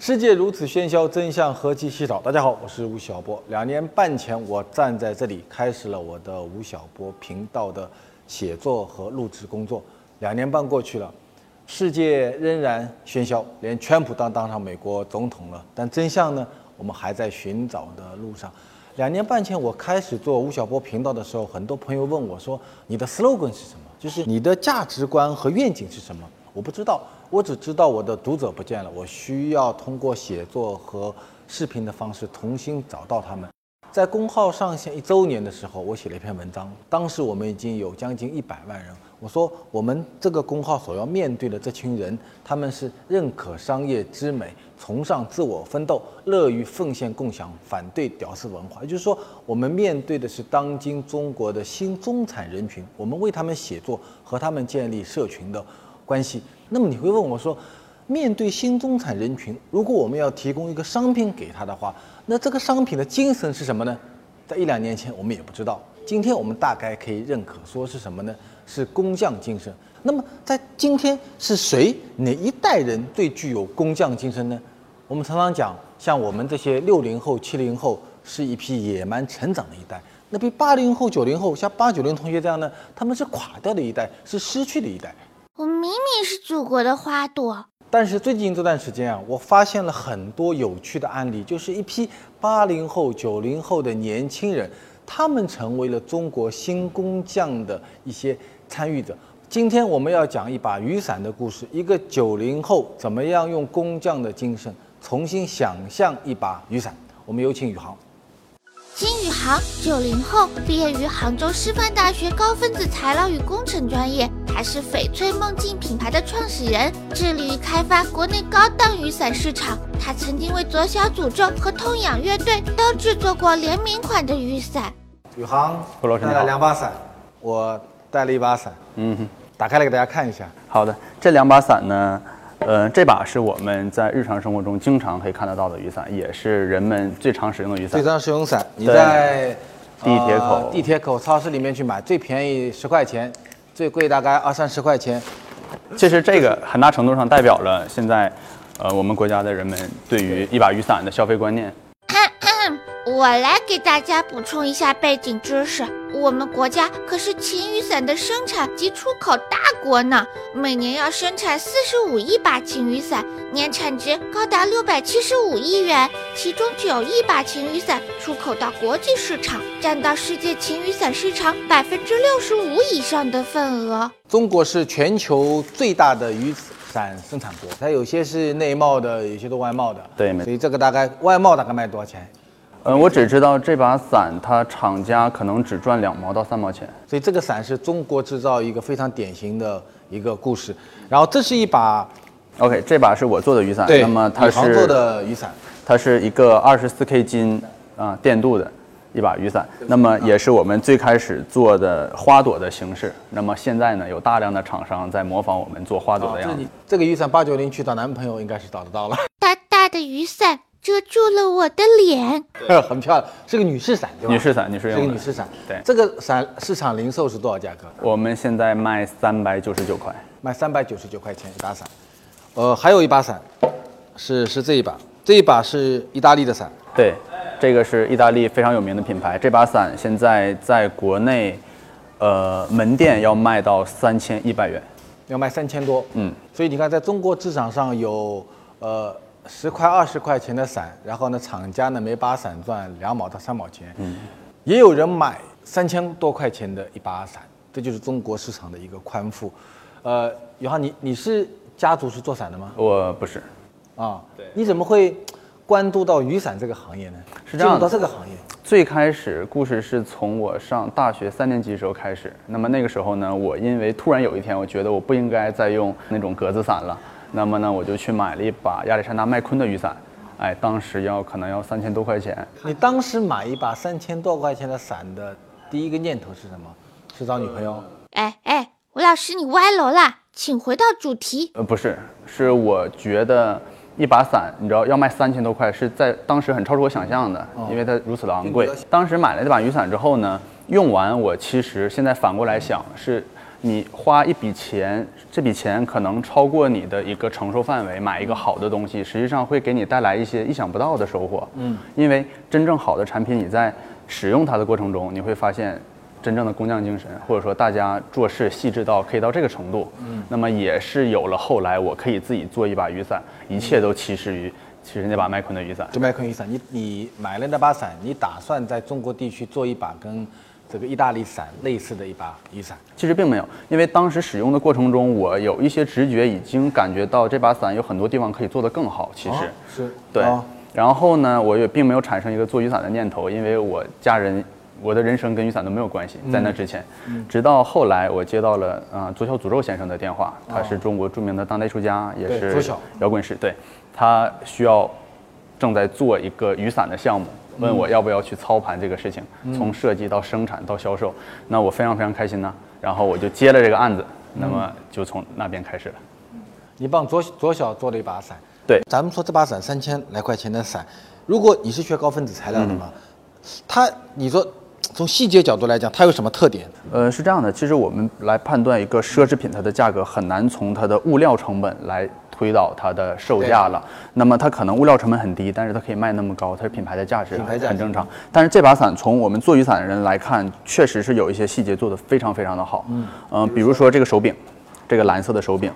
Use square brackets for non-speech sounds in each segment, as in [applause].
世界如此喧嚣，真相何其稀少。大家好，我是吴晓波。两年半前，我站在这里开始了我的吴晓波频道的写作和录制工作。两年半过去了，世界仍然喧嚣，连川普当当上美国总统了。但真相呢？我们还在寻找的路上。两年半前，我开始做吴晓波频道的时候，很多朋友问我说：“你的 slogan 是什么？就是你的价值观和愿景是什么？”我不知道。我只知道我的读者不见了，我需要通过写作和视频的方式重新找到他们。在公号上线一周年的时候，我写了一篇文章，当时我们已经有将近一百万人。我说，我们这个公号所要面对的这群人，他们是认可商业之美，崇尚自我奋斗，乐于奉献共享，反对屌丝文化。也就是说，我们面对的是当今中国的新中产人群，我们为他们写作，和他们建立社群的关系。那么你会问我说，面对新中产人群，如果我们要提供一个商品给他的话，那这个商品的精神是什么呢？在一两年前我们也不知道，今天我们大概可以认可说是什么呢？是工匠精神。那么在今天是谁哪一代人最具有工匠精神呢？我们常常讲，像我们这些六零后、七零后是一批野蛮成长的一代，那比八零后、九零后像八九零同学这样呢，他们是垮掉的一代，是失去的一代。我明明是祖国的花朵，但是最近这段时间啊，我发现了很多有趣的案例，就是一批八零后、九零后的年轻人，他们成为了中国新工匠的一些参与者。今天我们要讲一把雨伞的故事，一个九零后怎么样用工匠的精神重新想象一把雨伞。我们有请宇航。金宇航，九零后，毕业于杭州师范大学高分子材料与工程专业。他是翡翠梦境品牌的创始人，致力于开发国内高档雨伞市场。他曾经为左小诅咒和痛痒乐队都制作过联名款的雨伞。宇航，胡老师你好。两把伞，我带了一把伞，嗯哼，打开来给大家看一下。好的，这两把伞呢？呃，这把是我们在日常生活中经常可以看得到的雨伞，也是人们最常使用的雨伞。最常使用伞，你在地铁口、地铁口、超市里面去买，最便宜十块钱，最贵大概二三十块钱。其实这个很大程度上代表了现在，呃，我们国家的人们对于一把雨伞的消费观念。我来给大家补充一下背景知识。我们国家可是晴雨伞的生产及出口大国呢，每年要生产四十五亿把晴雨伞，年产值高达六百七十五亿元。其中九亿把晴雨伞出口到国际市场，占到世界晴雨伞市场百分之六十五以上的份额。中国是全球最大的雨伞生产国，它有些是内贸的，有些是外贸的。对，所以这个大概外贸大概卖多少钱？嗯，我只知道这把伞，它厂家可能只赚两毛到三毛钱。所以这个伞是中国制造一个非常典型的一个故事。然后这是一把，OK，这把是我做的雨伞。对，那么它是做的雨伞，它是一个二十四 K 金啊电镀的一把雨伞。那么也是我们最开始做的花朵的形式。那么现在呢，有大量的厂商在模仿我们做花朵的样子。这个雨伞八九零去找男朋友应该是找得到了。大大的雨伞。遮住了我的脸，[laughs] 很漂亮，是个女士伞，对吧？女士伞，女士用的。是个女士伞，对。这个伞市场零售是多少价格？我们现在卖三百九十九块，卖三百九十九块钱一把伞。呃，还有一把伞，是是这一把，这一把是意大利的伞。对，这个是意大利非常有名的品牌。这把伞现在在国内，呃，门店要卖到三千一百元，要卖三千多。嗯，所以你看，在中国市场上有，呃。十块二十块钱的伞，然后呢，厂家呢每把伞赚两毛到三毛钱，嗯，也有人买三千多块钱的一把伞，这就是中国市场的一个宽幅。呃，宇航，你你是家族是做伞的吗？我不是，啊，对，你怎么会关注到雨伞这个行业呢？是这样，到这个行业，最开始故事是从我上大学三年级的时候开始。那么那个时候呢，我因为突然有一天，我觉得我不应该再用那种格子伞了。那么呢，我就去买了一把亚历山大麦昆的雨伞，哎，当时要可能要三千多块钱。你当时买一把三千多块钱的伞的第一个念头是什么？是找女朋友？哎哎，吴老师你歪楼啦，请回到主题。呃，不是，是我觉得一把伞，你知道要卖三千多块，是在当时很超出我想象的，因为它如此的昂贵。当时买了这把雨伞之后呢，用完我其实现在反过来想是。你花一笔钱，这笔钱可能超过你的一个承受范围，买一个好的东西，实际上会给你带来一些意想不到的收获。嗯，因为真正好的产品，你在使用它的过程中，你会发现真正的工匠精神，或者说大家做事细致到可以到这个程度。嗯，那么也是有了后来我可以自己做一把雨伞，一切都起始于其实那把麦昆的雨伞。就麦昆雨伞，你你买了那把伞，你打算在中国地区做一把跟这个意大利伞类似的一把雨伞？其实并没有，因为当时使用的过程中，我有一些直觉，已经感觉到这把伞有很多地方可以做得更好。其实，哦是对哦。然后呢，我也并没有产生一个做雨伞的念头，因为我家人，我的人生跟雨伞都没有关系。在那之前，直到后来我接到了啊、呃左小诅咒先生的电话，他是中国著名的当代艺术家，也是摇滚师，对，他需要正在做一个雨伞的项目，问我要不要去操盘这个事情，从设计到生产到销售，那我非常非常开心呢，然后我就接了这个案子，那么就从那边开始了。你帮左左小做了一把伞。对咱们说这把伞三千来块钱的伞，如果你是学高分子材料的嘛，它你说从细节角度来讲，它有什么特点？呃，是这样的，其实我们来判断一个奢侈品它的价格，很难从它的物料成本来推导它的售价了。那么它可能物料成本很低，但是它可以卖那么高，它是品牌的价值，很正常。但是这把伞从我们做雨伞的人来看，确实是有一些细节做得非常非常的好。嗯、比如说这个手柄，这个蓝色的手柄，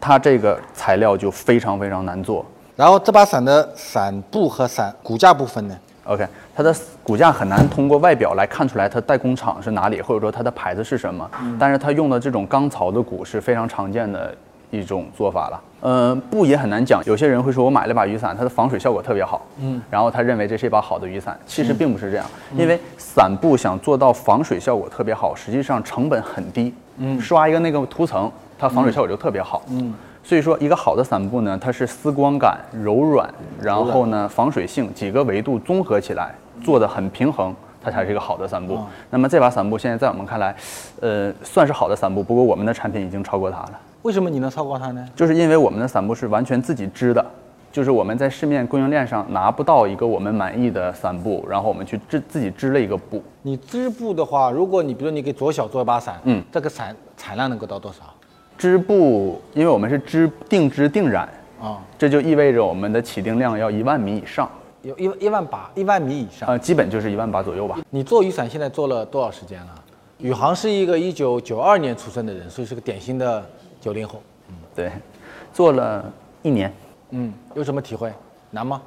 它这个材料就非常非常难做。然后这把伞的伞布和伞骨架部分呢？OK，它的骨架很难通过外表来看出来它代工厂是哪里，或者说它的牌子是什么。但是它用的这种钢槽的骨是非常常见的一种做法了。嗯，布也很难讲。有些人会说我买了把雨伞，它的防水效果特别好，嗯，然后他认为这是一把好的雨伞，其实并不是这样。因为伞布想做到防水效果特别好，实际上成本很低，嗯，刷一个那个涂层，它防水效果就特别好，嗯。所以说，一个好的伞布呢，它是丝光感、柔软，然后呢，防水性几个维度综合起来，做的很平衡，它才是一个好的伞布。那么这把伞布现在在我们看来，呃，算是好的伞布，不过我们的产品已经超过它了，为什么你能超过它呢？就是因为我们的伞布是完全自己织的。就是我们在市面供应链上拿不到一个我们满意的伞布，然后我们去织自己织了一个布，你织布的话，如果你比如你给左小做一把伞，嗯，这个伞产量能够到多少？织布，因为我们是织定织定染，啊、这就意味着我们的起订量要一万米以上，有一一万把，一万米以上。呃，基本就是一万把左右吧。你做雨伞现在做了多少时间了？宇航是一个一九九二年出生的人，所以是个典型的九零后。嗯对，做了一年，嗯，有什么体会？难吗？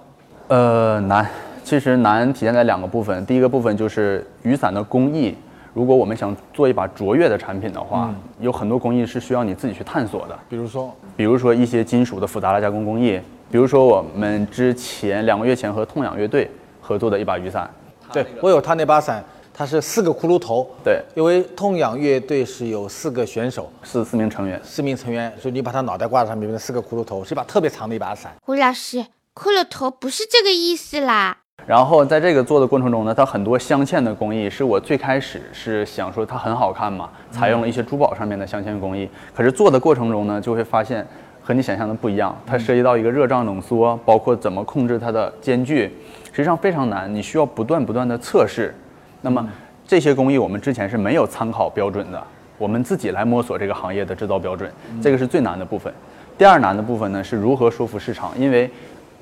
呃，难，其实难体现在两个部分。第一个部分就是雨伞的工艺，如果我们想做一把卓越的产品的话，有很多工艺是需要你自己去探索的。比如说，比如说一些金属的复杂的加工工艺，比如说我们之前两个月前和痛仰乐队合作的一把雨伞，对我有他那把伞，它是四个骷髅头。对，因为痛仰乐队是有四个选手，四四名成员。四名成员，所以你把他脑袋挂在上面，变成四个骷髅头，是一把特别长的一把伞。胡老师，骷髅头不是这个意思啦。然后在这个做的过程中呢，它很多镶嵌的工艺是我最开始是想说它很好看嘛，采用了一些珠宝上面的镶嵌工艺。可是做的过程中呢，就会发现和你想象的不一样，它涉及到一个热胀冷缩，包括怎么控制它的间距，实际上非常难，你需要不断不断的测试。那么这些工艺我们之前是没有参考标准的，我们自己来摸索这个行业的制造标准，这个是最难的部分。第二难的部分呢是如何说服市场，因为，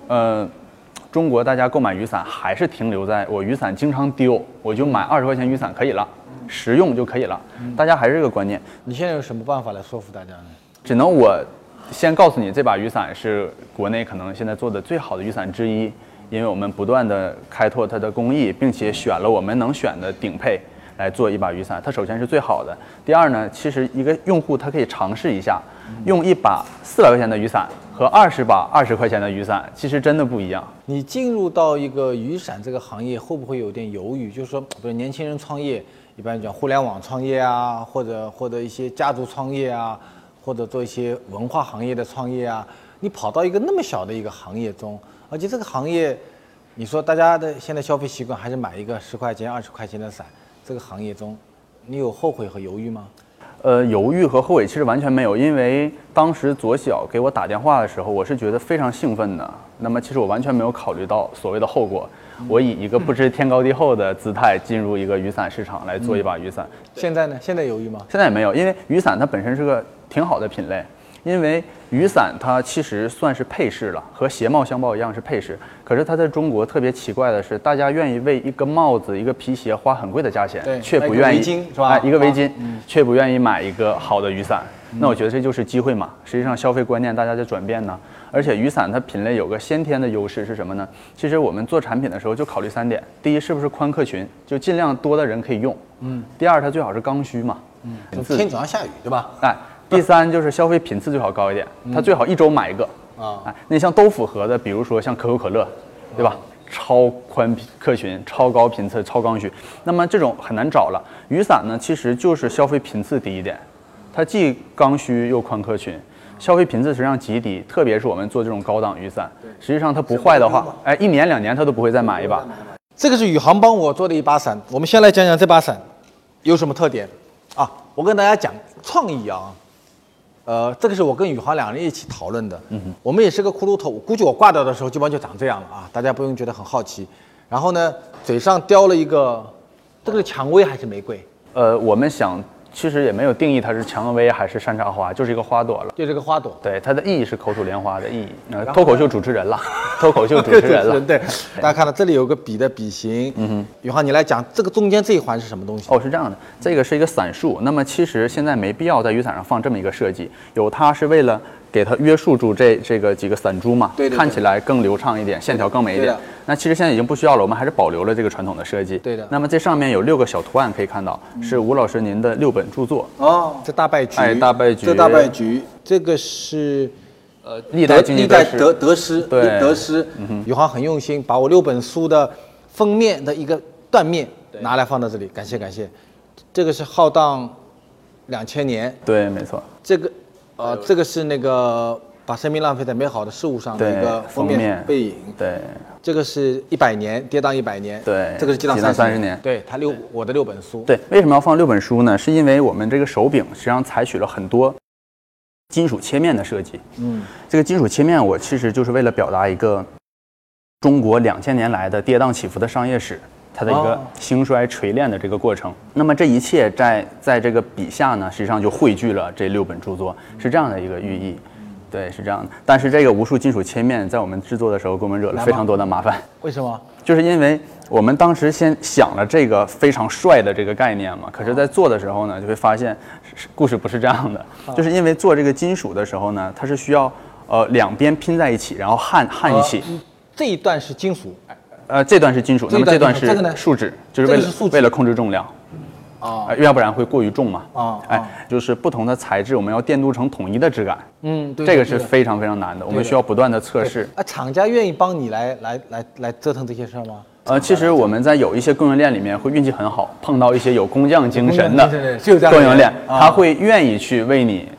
呃，中国大家购买雨伞还是停留在我雨伞经常丢，我就买二十块钱雨伞可以了，实用就可以了，大家还是这个观念。你现在有什么办法来说服大家呢？只能我先告诉你，这把雨伞是国内可能现在做的最好的雨伞之一，因为我们不断的开拓它的工艺，并且选了我们能选的顶配来做一把雨伞。它首先是最好的，第二呢，其实一个用户他可以尝试一下，用一把四百块钱的雨伞和二十把二十块钱的雨伞，其实真的不一样。你进入到一个雨伞这个行业，会不会有点犹豫？就是说，比如年轻人创业，一般讲互联网创业啊，或者或者一些家族创业啊，或者做一些文化行业的创业啊，你跑到一个那么小的一个行业中，而且这个行业，你说大家的现在消费习惯还是买一个十块钱、二十块钱的伞，这个行业中，你有后悔和犹豫吗？呃，犹豫和后悔其实完全没有，因为当时左小给我打电话的时候，我是觉得非常兴奋的。那么其实我完全没有考虑到所谓的后果，我以一个不知天高地厚的姿态进入一个雨伞市场来做一把雨伞。现在呢？现在犹豫吗？现在也没有，因为雨伞它本身是个挺好的品类。因为雨伞它其实算是配饰了，和鞋帽、箱包一样是配饰。可是它在中国特别奇怪的是，大家愿意为一个帽子、一个皮鞋花很贵的价钱，却不愿意围巾是吧？哎，一个围巾，却不愿意买一个好的雨伞。那我觉得这就是机会嘛。实际上消费观念大家在转变呢。而且雨伞它品类有个先天的优势是什么呢？其实我们做产品的时候就考虑三点：第一，是不是宽客群，就尽量多的人可以用；嗯，第二，它最好是刚需嘛，嗯，天总要下雨对吧？哎。第三就是消费频次最好高一点，它最好一周买一个啊。哎，那像都符合的，比如说像可口可乐，对吧？超宽客群、超高频次、超刚需，那么这种很难找了。雨伞呢，其实就是消费频次低一点，它既刚需又宽客群，消费频次实际上极低。特别是我们做这种高档雨伞，实际上它不坏的话，哎，一年两年它都不会再买一把。这个是宇航帮我做的一把伞，我们先来讲讲这把伞有什么特点啊？我跟大家讲创意啊。呃，这个是我跟宇航两人一起讨论的。嗯哼，我们也是个骷髅头，估计我挂掉的时候基本上就长这样了啊，大家不用觉得很好奇。然后呢，嘴上叼了一个，这个是蔷薇还是玫瑰？呃，我们想。其实也没有定义它是蔷薇还是山茶花，就是一个花朵了，就这个花朵。对，它的意义是口吐莲花的意义。呃，脱口秀主持人了，[laughs] 脱口秀主持人了。[laughs] 对，大家看到这里有个笔的笔形。嗯哼，宇航，你来讲这个中间这一环是什么东西？哦，是这样的，这个是一个伞树。那么其实现在没必要在雨伞上放这么一个设计，有它是为了。给它约束住这这个几个散珠嘛，看起来更流畅一点，线条更美一点。那其实现在已经不需要了，我们还是保留了这个传统的设计。对的。那么这上面有六个小图案，可以看到是吴老师您的六本著作。哦，这大败局。哎，大败局。这大败局，这个是呃历代历代得得失，对得失。宇航很用心，把我六本书的封面的一个断面拿来放到这里，感谢感谢。这个是浩荡两千年。对，没错。这个。呃，这个是那个把生命浪费在美好的事物上的一个封面背影。对，这个是一百年跌宕一百年。对，这个是跌宕三十年。对，他六我的六本书。对，为什么要放六本书呢？是因为我们这个手柄实际上采取了很多金属切面的设计。嗯，这个金属切面我其实就是为了表达一个中国两千年来的跌宕起伏的商业史。它的一个兴衰锤炼的这个过程，那么这一切在在这个笔下呢，实际上就汇聚了这六本著作，是这样的一个寓意，对，是这样的。但是这个无数金属切面在我们制作的时候，给我们惹了非常多的麻烦。为什么？就是因为我们当时先想了这个非常帅的这个概念嘛，可是，在做的时候呢，就会发现故事不是这样的，就是因为做这个金属的时候呢，它是需要呃两边拼在一起，然后焊焊一起。这一段是金属。呃，这段是金属，那么这段是树脂，就是为了为了控制重量，啊，要不然会过于重嘛，啊，哎，就是不同的材质，我们要电镀成统一的质感，嗯，对这个是非常非常难的，我们需要不断的测试。啊，厂家愿意帮你来来来来折腾这些事儿吗？呃，其实我们在有一些供应链里面会运气很好，碰到一些有工匠精神的供应链，他会愿意去为你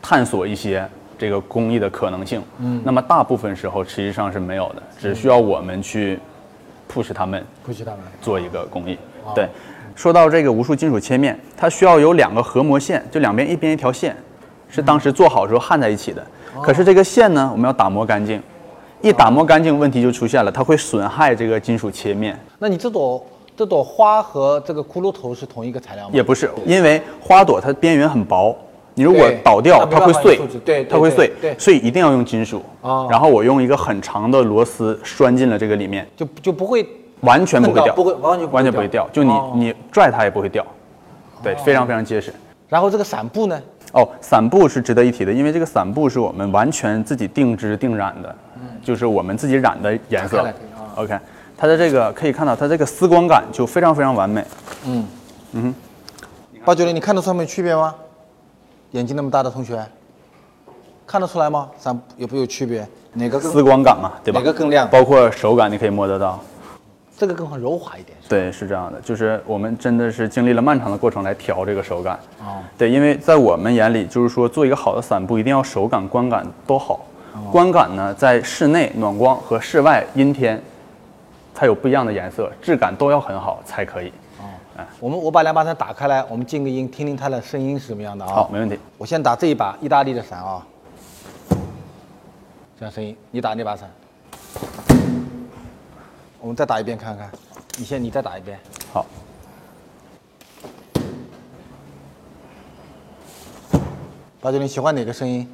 探索一些这个工艺的可能性。嗯，那么大部分时候实际上是没有的，只需要我们去。Push 他们，push 他们做一个工艺。对，说到这个无数金属切面，它需要有两个合模线，就两边一边一条线，是当时做好时候焊在一起的。可是这个线呢，我们要打磨干净，一打磨干净，问题就出现了，它会损害这个金属切面。那你这朵这朵花和这个骷髅头是同一个材料吗？也不是，因为花朵它边缘很薄。你如果倒掉，它会碎，对，它会碎，所以一定要用金属。啊，然后我用一个很长的螺丝拴进了这个里面，就就不会完全不会掉，不会完全完全不会掉，就你你拽它也不会掉，对，非常非常结实。然后这个伞布呢？哦，伞布是值得一提的，因为这个伞布是我们完全自己定制定染的，嗯，就是我们自己染的颜色。OK，它的这个可以看到，它这个丝光感就非常非常完美。嗯嗯哼，八九零，你看到上面区别吗？眼睛那么大的同学，看得出来吗？咱有没有区别？哪个更丝光感嘛，对吧？哪个更亮？包括手感，你可以摸得到。这个更柔滑一点。对，是这样的，就是我们真的是经历了漫长的过程来调这个手感。哦。对，因为在我们眼里，就是说做一个好的伞布，一定要手感、观感都好。观感呢，在室内暖光和室外阴天，它有不一样的颜色，质感都要很好才可以。我们我把两把伞打开来，我们静个音，听听它的声音是什么样的啊？好，没问题。我先打这一把意大利的伞啊，这样声音。你打那把伞，我们再打一遍看看。你先，你再打一遍。好，八九零喜欢哪个声音？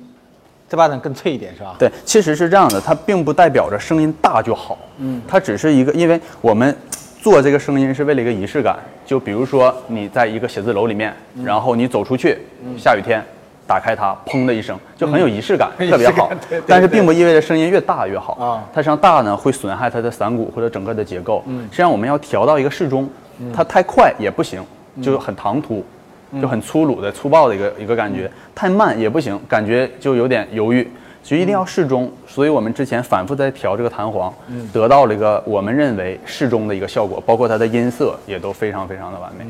这把伞更脆一点是吧？对，其实是这样的，它并不代表着声音大就好，嗯，它只是一个，因为我们做这个声音是为了一个仪式感，就比如说你在一个写字楼里面，然后你走出去，下雨天，打开它，砰的一声，就很有仪式感，特别好。[laughs] 但是并不意味着声音越大越好啊。它实际上大呢会损害它的伞骨或者整个的结构，实际上我们要调到一个适中，它太快也不行，就很唐突。就很粗鲁的、粗暴的一个一个感觉，太慢也不行，感觉就有点犹豫，所以一定要适中。所以我们之前反复在调这个弹簧，得到了一个我们认为适中的一个效果，包括它的音色也都非常非常的完美。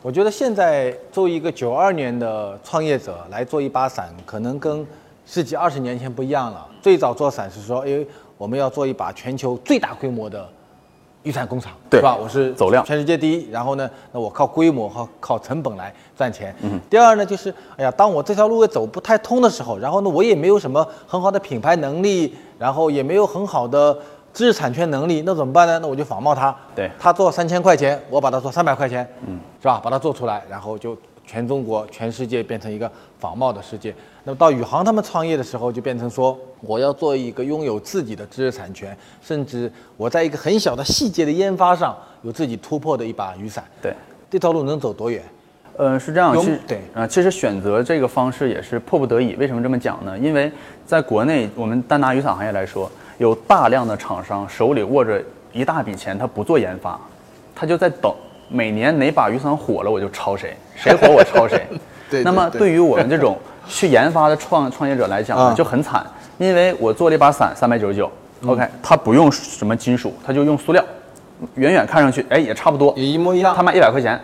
我觉得现在作为一个九二年的创业者来做一把伞，可能跟十几二十年前不一样了。最早做伞是说，哎，我们要做一把全球最大规模的雨伞工厂，对吧？我是走量全世界第一。然后呢，那我靠规模和靠成本来赚钱。第二呢，就是哎呀，当我这条路也走不太通的时候，然后呢，我也没有什么很好的品牌能力，然后也没有很好的知识产权能力，那怎么办呢？那我就仿冒他。对他做三千块钱，我把它做三百块钱，嗯，是吧？把它做出来，然后就全中国、全世界变成一个仿冒的世界。那么到宇航他们创业的时候，就变成说，我要做一个拥有自己的知识产权，甚至我在一个很小的细节的研发上有自己突破的一把雨伞。对，这条路能走多远？呃，是这样，对啊、其实选择这个方式也是迫不得已。为什么这么讲呢？因为在国内，我们单拿雨伞行业来说，有大量的厂商手里握着一大笔钱，他不做研发，他就在等每年哪把雨伞火了，我就抄谁，[laughs] 谁火我抄谁。对对那么对对于我们这种去研发的创创业者来讲呢啊，[laughs] 就很惨，因为我做了一把伞，三百九十九，OK，它不用什么金属，它就用塑料，远远看上去，哎，也差不多，也一模一样他卖一百块钱，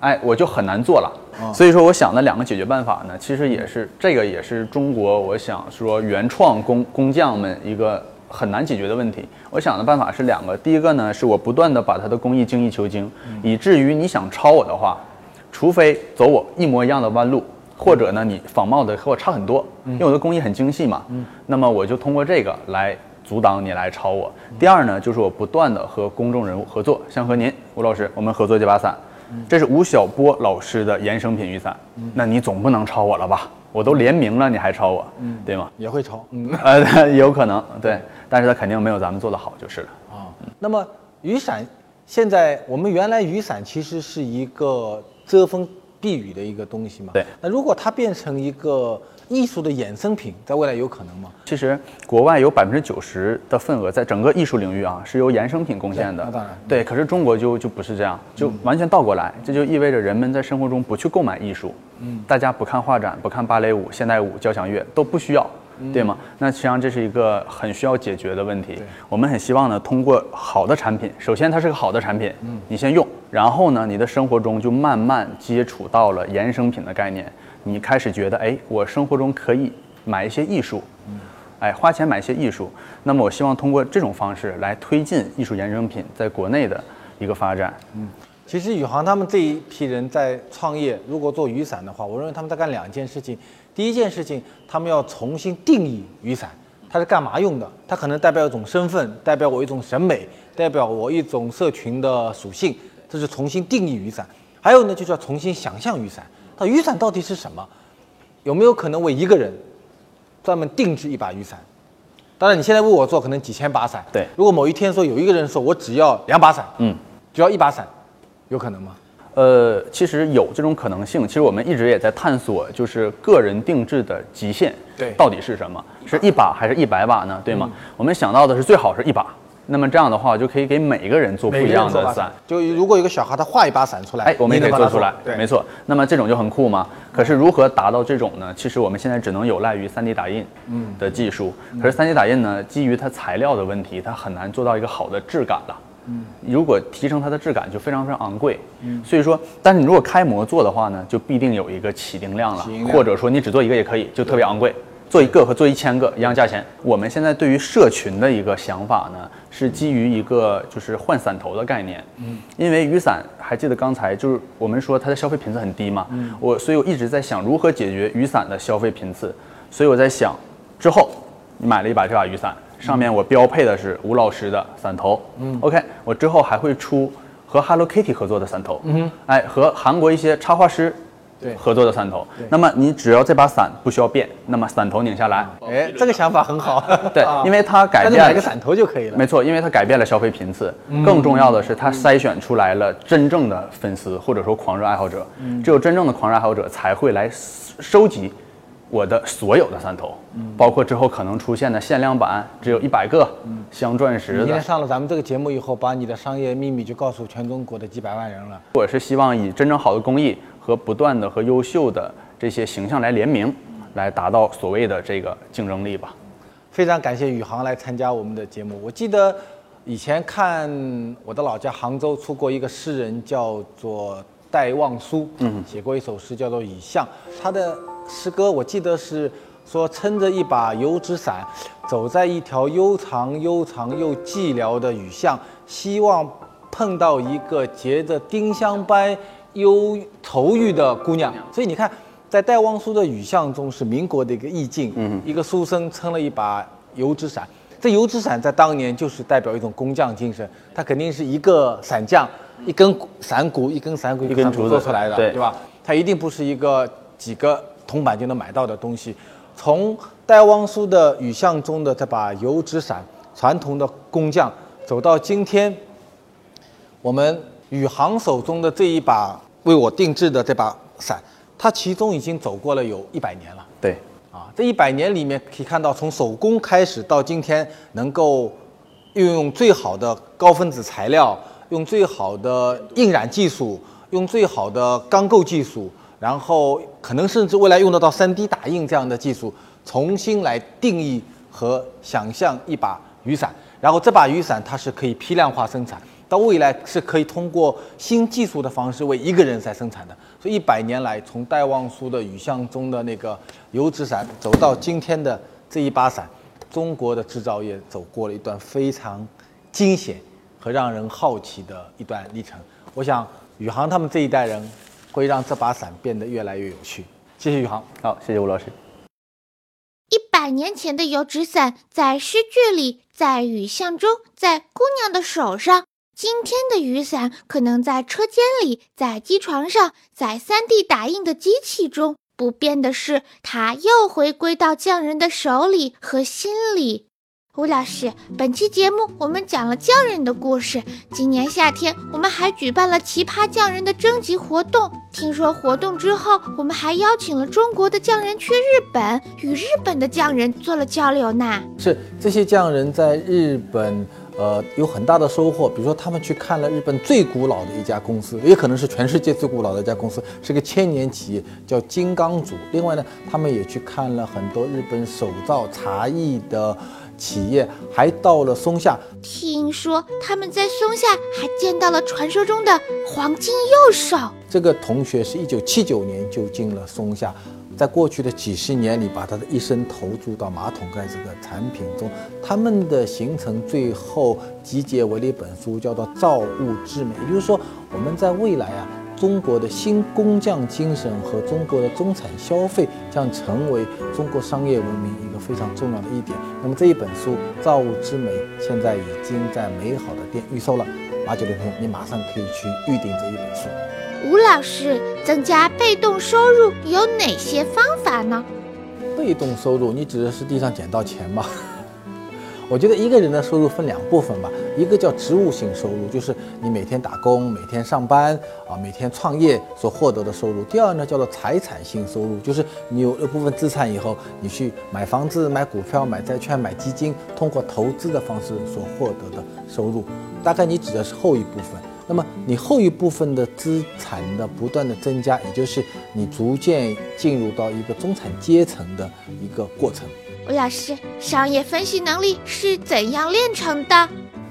哎，我就很难做了。所以说，我想的两个解决办法呢，其实也是这个也是中国我想说原创工工匠们一个很难解决的问题。我想的办法是两个，第一个呢，是我不断的把它的工艺精益求精，以至于你想抄我的话，除非走我一模一样的弯路。或者呢，你仿冒的和我差很多，因为我的工艺很精细嘛，那么我就通过这个来阻挡你来抄我。第二呢，就是我不断的和公众人物合作，像和您吴老师，我们合作这把伞，这是吴晓波老师的衍生品雨伞，那你总不能抄我了吧？我都联名了，你还抄我，对吗？也会抄，嗯 [laughs] 呃，有可能，对，但是它肯定没有咱们做的好，就是了。啊。那么雨伞，现在我们原来雨伞其实是一个遮风避雨的一个东西嘛。对。那如果它变成一个艺术的衍生品，在未来有可能吗？其实国外有百分之九十的份额在整个艺术领域啊是由衍生品贡献的对那当然，对。可是中国就就不是这样，就完全倒过来，这就意味着人们在生活中不去购买艺术，嗯，大家不看画展，不看芭蕾舞、现代舞、交响乐都不需要。对吗？那实际上这是一个很需要解决的问题。我们很希望呢，通过好的产品，首先它是个好的产品，嗯，你先用，然后呢，你的生活中就慢慢接触到了衍生品的概念，你开始觉得，哎，我生活中可以买一些艺术，哎，花钱买一些艺术。那么我希望通过这种方式来推进艺术衍生品在国内的一个发展。嗯其实宇航他们这一批人在创业，如果做雨伞的话，我认为他们在干两件事情。第一件事情，他们要重新定义雨伞，它是干嘛用的？它可能代表一种身份，代表我一种审美，代表我一种社群的属性，这是重新定义雨伞。还有呢，就是要重新想象雨伞。那雨伞到底是什么？有没有可能我一个人专门定制一把雨伞？当然，你现在为我做可能几千把伞。对如果某一天说有一个人说我只要两把伞，嗯，只要一把伞，有可能吗？呃，其实有这种可能性。其实我们一直也在探索，就是个人定制的极限，对到底是什么？是一把还是一百把呢？对吗？我们想到的是最好是一把。那么这样的话，就可以给每一个人做不一样的伞。就如果有个小孩他画一把伞出来，哎，我们也可以做出来，对，没错。那么这种就很酷嘛。可是如何达到这种呢？其实我们现在只能有赖于 3D 打印的技术。可是 3D 打印呢，基于它材料的问题，它很难做到一个好的质感了。如果提升它的质感，就非常非常昂贵。所以说，但是你如果开模做的话呢，就必定有一个起订量了，量或者说你只做一个也可以，就特别昂贵。做一个和做一千个一样价钱。我们现在对于社群的一个想法呢，是基于一个就是换伞头的概念。嗯，因为雨伞还记得刚才就是我们说它的消费频次很低嘛，嗯，我所以我一直在想如何解决雨伞的消费频次，所以我在想，之后你买了一把这把雨伞，上面我标配的是吴老师的伞头。嗯，OK，我之后还会出和 Hello Kitty 合作的伞头。嗯，哎，和韩国一些插画师对合作的伞头。那么你只要这把伞不需要变，那么伞头拧下来，哎，这个想法很好。[laughs] 对啊，因为它改变了买个伞头就可以了。没错，因为它改变了消费频次，更重要的是它筛选出来了真正的粉丝或者说狂热爱好者。只有真正的狂热爱好者才会来收集我的所有的三头，包括之后可能出现的限量版，只有一百个镶钻石的今天。上了咱们这个节目以后，把你的商业秘密就告诉全中国的几百万人了。我是希望以真正好的工艺和不断的和优秀的这些形象来联名，来达到所谓的这个竞争力吧。非常感谢宇航来参加我们的节目。我记得以前看我的老家杭州出过一个诗人，叫做戴望舒，嗯，写过一首诗叫做《雨巷》。他的诗歌我记得是说撑着一把油纸伞，走在一条悠长悠长又寂寥的雨巷，希望碰到一个结着丁香般忧愁郁的姑娘。所以你看。在戴望舒的雨巷中是民国的一个意境，嗯，一个书生撑了一把油纸伞，这油纸伞在当年就是代表一种工匠精神，它肯定是一个伞匠，一根伞骨，一根伞骨，一根竹子做出来的，对对吧？它一定不是一个几个铜板就能买到的东西。从戴望舒的雨巷中的这把油纸伞，传统的工匠，走到今天，我们宇航手中的这一把为我定制的这把伞，它其中已经走过了有一百年了。对，啊，这一百年里面可以看到，从手工开始到今天，能够运用最好的高分子材料，用最好的印染技术，用最好的钢构技术，然后可能甚至未来用得到 3D 打印这样的技术，重新来定义和想象一把雨伞。然后这把雨伞它是可以批量化生产，到未来是可以通过新技术的方式为一个人在生产的。所以一百年来，从戴望舒的雨巷中的那个油纸伞，走到今天的这一把伞，中国的制造业走过了一段非常惊险和让人好奇的一段历程。我想宇航他们这一代人会让这把伞变得越来越有趣。谢谢宇航。好，谢谢吴老师。一百年前的油纸伞，在诗句里，在雨巷中，在姑娘的手上。今天的雨伞可能在车间里，在机床上，在 3D 打印的机器中。不变的是，它又回归到匠人的手里和心里。吴老师，本期节目我们讲了匠人的故事。今年夏天，我们还举办了奇葩匠人的征集活动。听说活动之后，我们还邀请了中国的匠人去日本，与日本的匠人做了交流呢。是这些匠人在日本，呃，有很大的收获。比如说，他们去看了日本最古老的一家公司，也可能是全世界最古老的一家公司，是个千年企业，叫金刚组。另外呢，他们也去看了很多日本手造茶艺的企业，还到了松下。听说他们在松下还见到了传说中的黄金右手。这个同学是一九七九年就进了松下，在过去的几十年里，把他的一生投注到马桶盖这个产品中。他们的形成最后集结为了一本书，叫做《造物之美》。也就是说，我们在未来啊，中国的新工匠精神和中国的中产消费将成为中国商业文明一个非常重要的一点。那么这一本书《造物之美》现在已经在美好的店预售了，马九的朋友，你马上可以去预定这一本书。吴老师，增加被动收入有哪些方法呢？被动收入，你指的是地上捡到钱吗？我觉得一个人的收入分两部分吧，一个叫职务性收入，就是你每天打工、每天上班啊、每天创业所获得的收入；第二呢，叫做财产性收入，就是你有了部分资产以后，你去买房子、买股票、买债券、买基金，通过投资的方式所获得的收入。大概你指的是后一部分。那么你后一部分的资产的不断的增加，也就是你逐渐进入到一个中产阶层的一个过程。吴老师，商业分析能力是怎样练成的？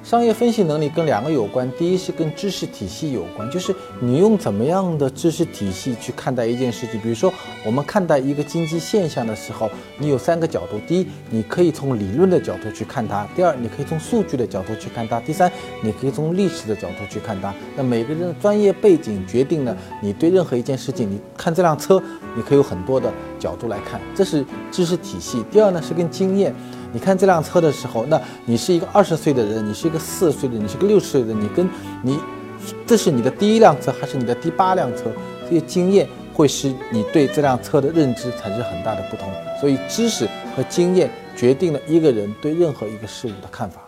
商业分析能力跟两个有关，第一是跟知识体系有关，就是你用怎么样的知识体系去看待一件事情。比如说，我们看待一个经济现象的时候，你有三个角度：第一，你可以从理论的角度去看它；第二，你可以从数据的角度去看它；第三，你可以从历史的角度去看它。那每个人的专业背景决定了你对任何一件事情，你看这辆车，你可以有很多的角度来看，这是知识体系。第二呢，是跟经验。你看这辆车的时候，那你是一个二十岁的人，你是一个四十岁的，你是个六十岁的，你跟你，这是你的第一辆车还是你的第八辆车？这些经验会使你对这辆车的认知产生很大的不同。所以知识和经验决定了一个人对任何一个事物的看法。